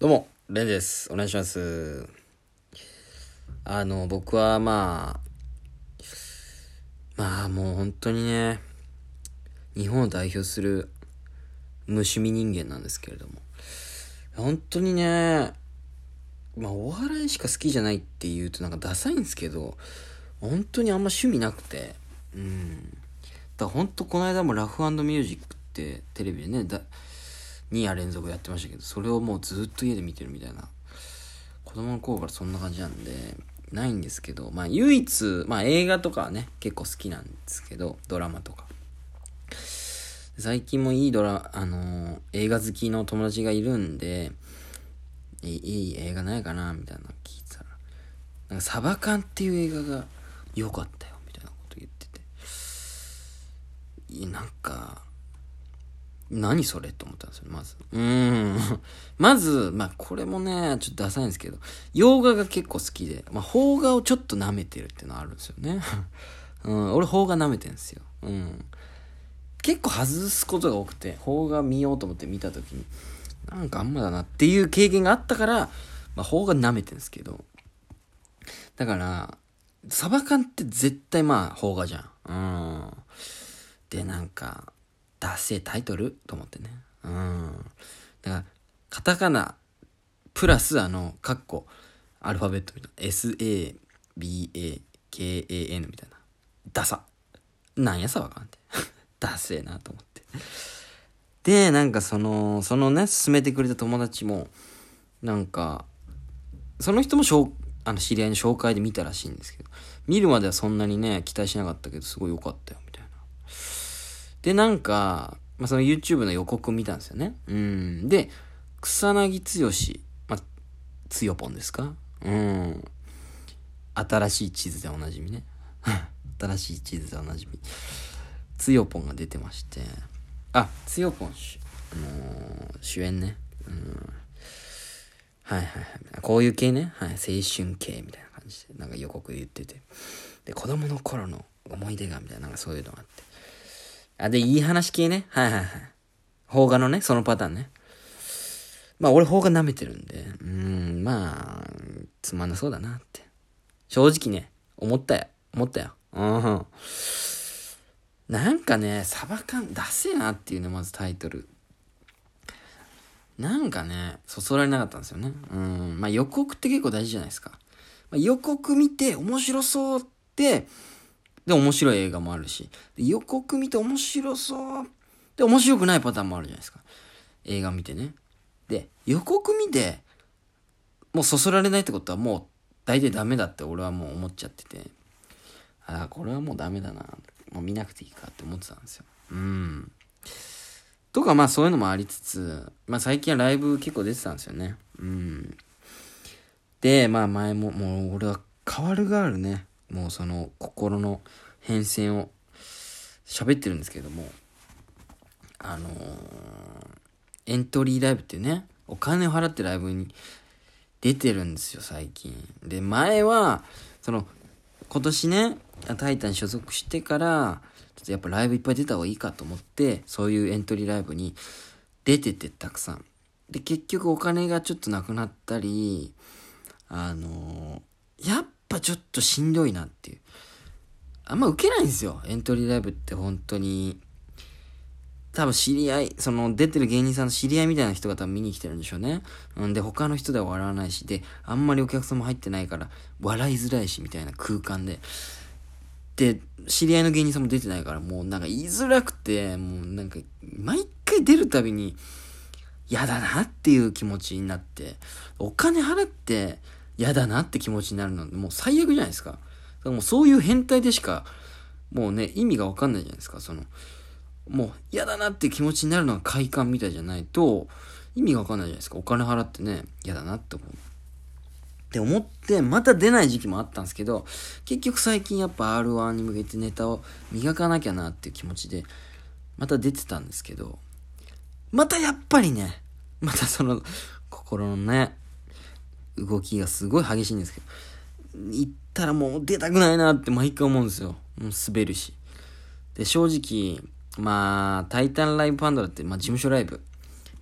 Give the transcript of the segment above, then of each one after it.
どうも、レンです。お願いします。あの、僕はまあ、まあもう本当にね、日本を代表する無趣味人間なんですけれども、本当にね、まあお笑いしか好きじゃないって言うとなんかダサいんですけど、本当にあんま趣味なくて、うん。だから本当この間もラフミュージックってテレビでね、だ2夜連続やってましたけど、それをもうずっと家で見てるみたいな。子供の頃からそんな感じなんで、ないんですけど、まあ唯一、まあ映画とかはね、結構好きなんですけど、ドラマとか。最近もいいドラ、あのー映画好きの友達がいるんで、いい映画ないかなみたいなの聞いてたら、なんかサバカンっていう映画が良かったよ、みたいなこと言ってて。い、なんか、何それと思ったんですよ、まず。うーん。まず、まあ、これもね、ちょっとダサいんですけど、洋画が結構好きで、まあ、邦画をちょっと舐めてるっていうのはあるんですよね。うん、俺邦画舐めてるんですよ。うん。結構外すことが多くて、邦画見ようと思って見たときに、なんかあんまだなっていう経験があったから、まあ、邦画舐めてるんですけど、だから、サバ缶って絶対まあ、邦画じゃん。うん。で、なんか、ダセタイトル？と思ってね。うん。だから、カタカナ、プラスあの、カッコ、アルファベットみたいな。S-A-B-A-K-A-N みたいな。ダサ。なんやさわかんって。ダセえなと思って。で、なんかその、そのね、勧めてくれた友達も、なんか、その人もあの知り合いの紹介で見たらしいんですけど、見るまではそんなにね、期待しなかったけど、すごい良かったよ、で、なんか、まあ、その YouTube の予告を見たんですよね。うん。で、草薙剛、まあ、つよぽんですか？うん。新しい地図でおなじみね。新しい地図でおなじみ。つよぽんが出てまして。あ、つよぽん、あのー主演ね。うん。はいはいはい。こういう系ね。はい。青春系みたいな感じで、なんか予告で言ってて。で、子供の頃の思い出がみたいな、なんかそういうのがあって。あ、で、いい話系ね。はいはいはい。邦画のね、そのパターンね。まあ、俺邦画舐めてるんで、うん、まあ、つまんなそうだなって。正直ね、思ったよ。思ったよ。うん。なんかね、サバ缶出せなっていうね、まずタイトル。なんかね、そそられなかったんですよね。うん。まあ予告って結構大事じゃないですか。まあ、予告見て面白そうって、で、面白い映画もあるし、で予告見て面白そうで、面白くないパターンもあるじゃないですか。映画見てね。で、予告見て、もうそそられないってことはもう大体ダメだって俺はもう思っちゃってて、ああ、これはもうダメだな。もう見なくていいかって思ってたんですよ。うん。とかまあそういうのもありつつ、まあ最近はライブ結構出てたんですよね。うん。で、まあ前も、もう俺は変わるガールね、もうその心の変遷を喋ってるんですけども、あのーエントリーライブっていうね、お金を払ってライブに出てるんですよ、最近。で、前は、その、今年ね、タイタン所属してから、ちょっとやっぱライブいっぱい出た方がいいかと思って、そういうエントリーライブに出ててたくさん。で、結局お金がちょっとなくなったり、あのーやっぱちょっとしんどいなっていう。あんま受けないんですよ。エントリーライブって本当に。多分知り合い、その出てる芸人さんの知り合いみたいな人が多分見に来てるんでしょうね。うんで、他の人では笑わないし、で、あんまりお客さんも入ってないから、笑いづらいし、みたいな空間で。で、知り合いの芸人さんも出てないから、もうなんか言いづらくて、もうなんか、毎回出るたびに、嫌だなっていう気持ちになって、お金払って嫌だなって気持ちになるのもう最悪じゃないですか。だからもうそういう変態でしか、もうね、意味がわかんないじゃないですか。その、もう嫌だなって気持ちになるのが快感みたいじゃないと、意味がわかんないじゃないですか。お金払ってね、嫌だなって思う。って思って、また出ない時期もあったんですけど、結局最近やっぱ R1 に向けてネタを磨かなきゃなっていう気持ちで、また出てたんですけど、またやっぱりね、またその、心のね、動きがすごい激しいんですけど、行ったらもう出たくないなって毎回思うんですよ。もう滑るし。で、正直、まあ、タイタンライブパンドラって、まあ、事務所ライブ。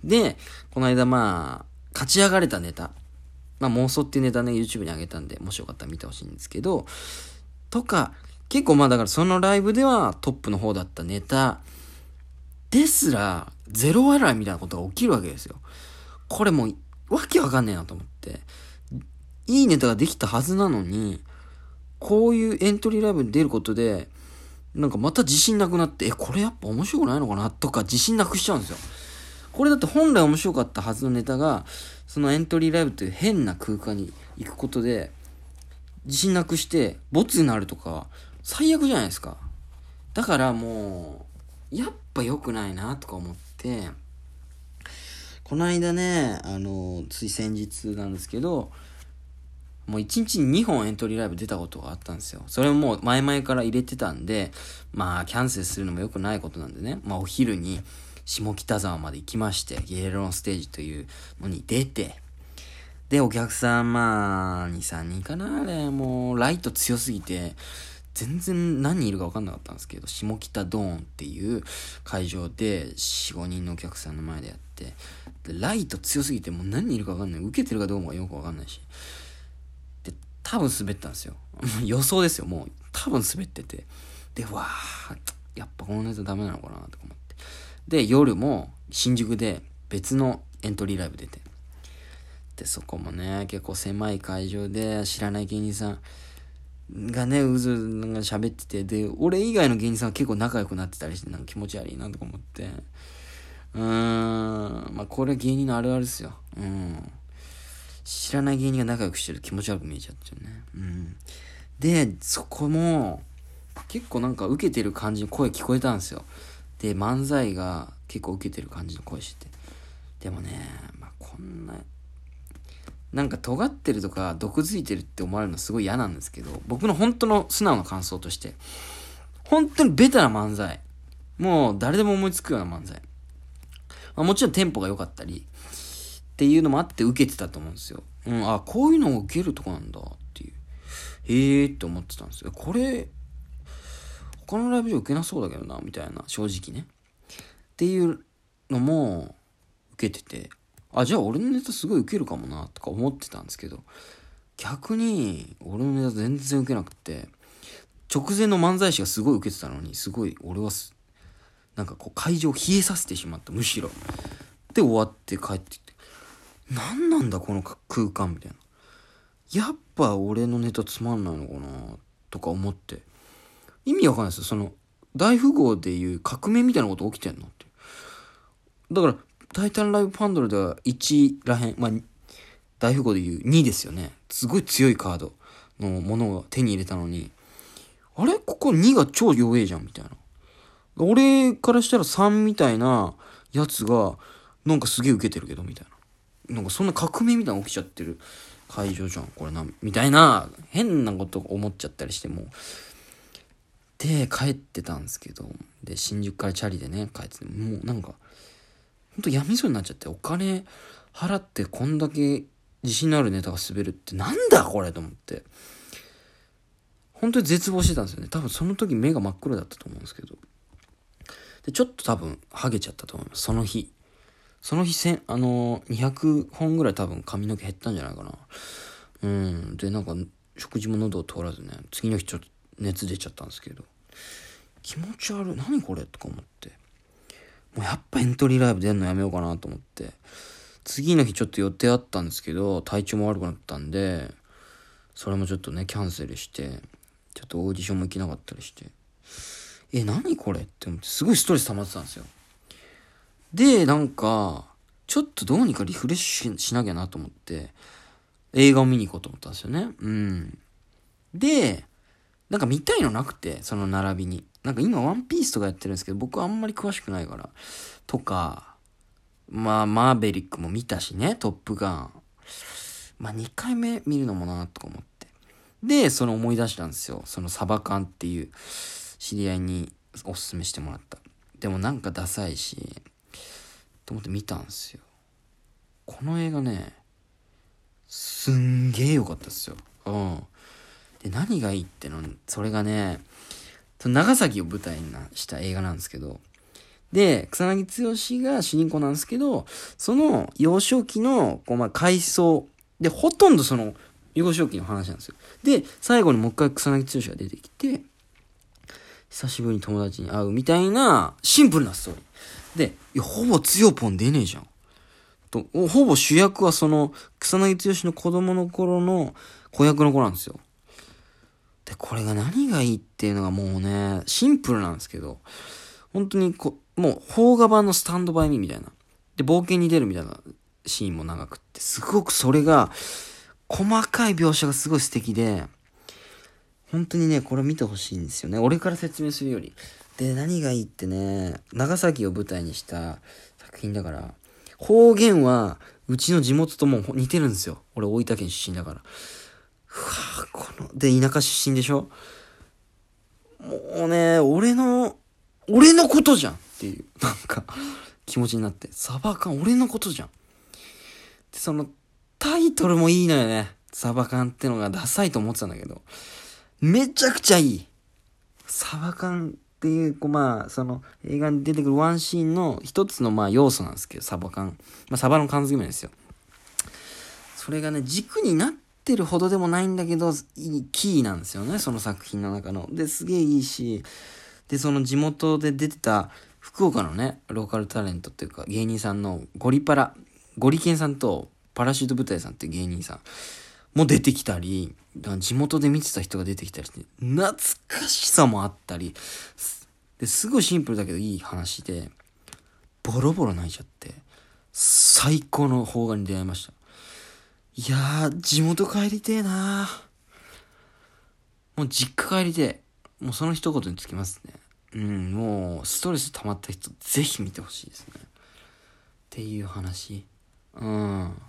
で、この間まあ、勝ち上がれたネタ。まあ妄想っていうネタね、YouTube に上げたんで、もしよかったら見てほしいんですけど、とか、結構まあだからそのライブではトップの方だったネタですら、ゼロ笑いみたいなことが起きるわけですよ。これもう、わけわかんねえなと思って。いいネタができたはずなのに、こういうエントリーライブに出ることで、なんかまた自信なくなって、え、これやっぱ面白くないのかなとか自信なくしちゃうんですよ。これだって本来面白かったはずのネタが、そのエントリーライブという変な空間に行くことで、自信なくして、ボツになるとか、最悪じゃないですか。だからもう、やっぱ良くないなとか思って、この間ね、あの、つい先日なんですけど、もう1日に2本エントリーライブ出たことがあったんですよ。それももう前々から入れてたんで、まあキャンセルするのも良くないことなんでね、まあお昼に下北沢まで行きまして、ゲレロンステージというのに出て、で、お客さんまあ2、3人かなあれ、もうライト強すぎて、全然何人いるか分かんなかったんですけど、下北ドーンっていう会場で4、5人のお客さんの前でやって、ライト強すぎてもう何人いるか分かんない。受けてるかどうかよく分かんないし。多分滑ったんですよ。予想ですよ、もう。多分滑ってて。で、わー、やっぱこのネタダメなのかなとか思って。で、夜も新宿で別のエントリーライブ出て。で、そこもね、結構狭い会場で知らない芸人さんがね、うずなんか喋ってて、で、俺以外の芸人さんは結構仲良くなってたりして、なんか気持ち悪いなとか思って。うーん、まあこれ芸人のあるあるですよ。うん。知らない芸人が仲良くしてる気持ち悪く見えちゃってるね。うん。で、そこも、結構なんか受けてる感じの声聞こえたんですよ。で、漫才が結構受けてる感じの声してて。でもね、まあ、こんな、なんか尖ってるとか毒づいてるって思われるのすごい嫌なんですけど、僕の本当の素直な感想として、本当にベタな漫才。もう誰でも思いつくような漫才。まあ、もちろんテンポが良かったり、っていうのもあって受けてたと思うんですよ。うん、あ、こういうのを受けるとこなんだっていう。へえーって思ってたんですよ。これ、他のライブじゃ受けなそうだけどな、みたいな、正直ね。っていうのも受けてて、あ、じゃあ俺のネタすごい受けるかもな、とか思ってたんですけど、逆に俺のネタ全然受けなくて、直前の漫才師がすごい受けてたのに、すごい俺はなんかこう会場を冷えさせてしまった、むしろ。で終わって帰って何なんだこの空間みたいな。やっぱ俺のネタつまんないのかなとか思って。意味わかんないですよ。その、大富豪でいう革命みたいなこと起きてんのって。だから、タイタンライブパンドルでは1らへん、まあ、大富豪でいう2ですよね。すごい強いカードのものを手に入れたのに、あれ？ここ2が超弱えじゃんみたいな。俺からしたら3みたいなやつが、なんかすげえ受けてるけど、みたいな。なんかそんな革命みたいなの起きちゃってる会場じゃん、これな、みたいな、変なこと思っちゃったりしても。で、帰ってたんですけど、で、新宿からチャリでね、帰ってて、もうなんか、ほんと闇そうになっちゃって、お金払ってこんだけ自信のあるネタが滑るってなんだこれと思って。本当に絶望してたんですよね。多分その時目が真っ黒だったと思うんですけど。で、ちょっと多分、ハゲちゃったと思います。その日。その日せあのー、200本ぐらい多分髪の毛減ったんじゃないかな。うん。で、なんか、食事も喉を通らずね、次の日ちょっと熱出ちゃったんですけど、気持ち悪い。何これとか思って。もうやっぱエントリーライブ出んのやめようかなと思って。次の日ちょっと予定あったんですけど、体調も悪くなったんで、それもちょっとね、キャンセルして、ちょっとオーディションも行けなかったりして、え、何これって思って、すごいストレス溜まってたんですよ。で、なんか、ちょっとどうにかリフレッシュしなきゃなと思って、映画を見に行こうと思ったんですよね。うん。で、なんか見たいのなくて、その並びに。なんか今ワンピースとかやってるんですけど、僕はあんまり詳しくないから。とか、まあ、マーベリックも見たしね、トップガン。まあ、2回目見るのもな、とか思って。で、その思い出したんですよ。そのサバ缶っていう知り合いにおすすめしてもらった。でもなんかダサいし、と思って見たんですよ。この映画ね、すんげえ良かったですよ。うん。で、何がいいっての、それがね、長崎を舞台にした映画なんですけど、で、草薙剛が主人公なんですけど、その幼少期の、こう、まあ、回想。で、ほとんどその、幼少期の話なんですよ。で、最後にもう一回草薙剛が出てきて、久しぶりに友達に会うみたいな、シンプルなストーリー。で、ほぼ強ポン出ねえじゃん。と、ほぼ主役はその、草薙剛の子供の頃の子役の子なんですよ。で、これが何がいいっていうのがもうね、シンプルなんですけど、本当にこ、もう、邦画版のスタンドバイミーみたいな。で、冒険に出るみたいなシーンも長くって、すごくそれが、細かい描写がすごい素敵で、本当にね、これ見てほしいんですよね。俺から説明するより。で、何がいいってね、長崎を舞台にした作品だから、方言は、うちの地元とも似てるんですよ。俺大分県出身だから。うわこの、で、田舎出身でしょ？もうね、俺の、俺のことじゃんっていう、なんか、気持ちになって。サバ缶、俺のことじゃん。で、その、タイトルもいいのよね。サバ缶ってのがダサいと思ってたんだけど。めちゃくちゃいい。サバ缶っていう、こうまあ、その映画に出てくるワンシーンの一つのまあ要素なんですけど、サバ缶。まあ、サバの缶詰ですよ。それがね、軸になってるほどでもないんだけど、いいキーなんですよね、その作品の中の。で、すげえいいし、で、その地元で出てた福岡のね、ローカルタレントっていうか芸人さんのゴリパラ、ゴリケンさんとパラシュート部隊さんっていう芸人さんも出てきたり、地元で見てた人が出てきたりして、懐かしさもあったり、ですごいシンプルだけどいい話で、ボロボロ泣いちゃって、最高の邦画に出会いました。いやー、地元帰りてえなもう実家帰りてえ。もうその一言につきますね。うん、もう、ストレス溜まった人、ぜひ見てほしいですね。っていう話。うん。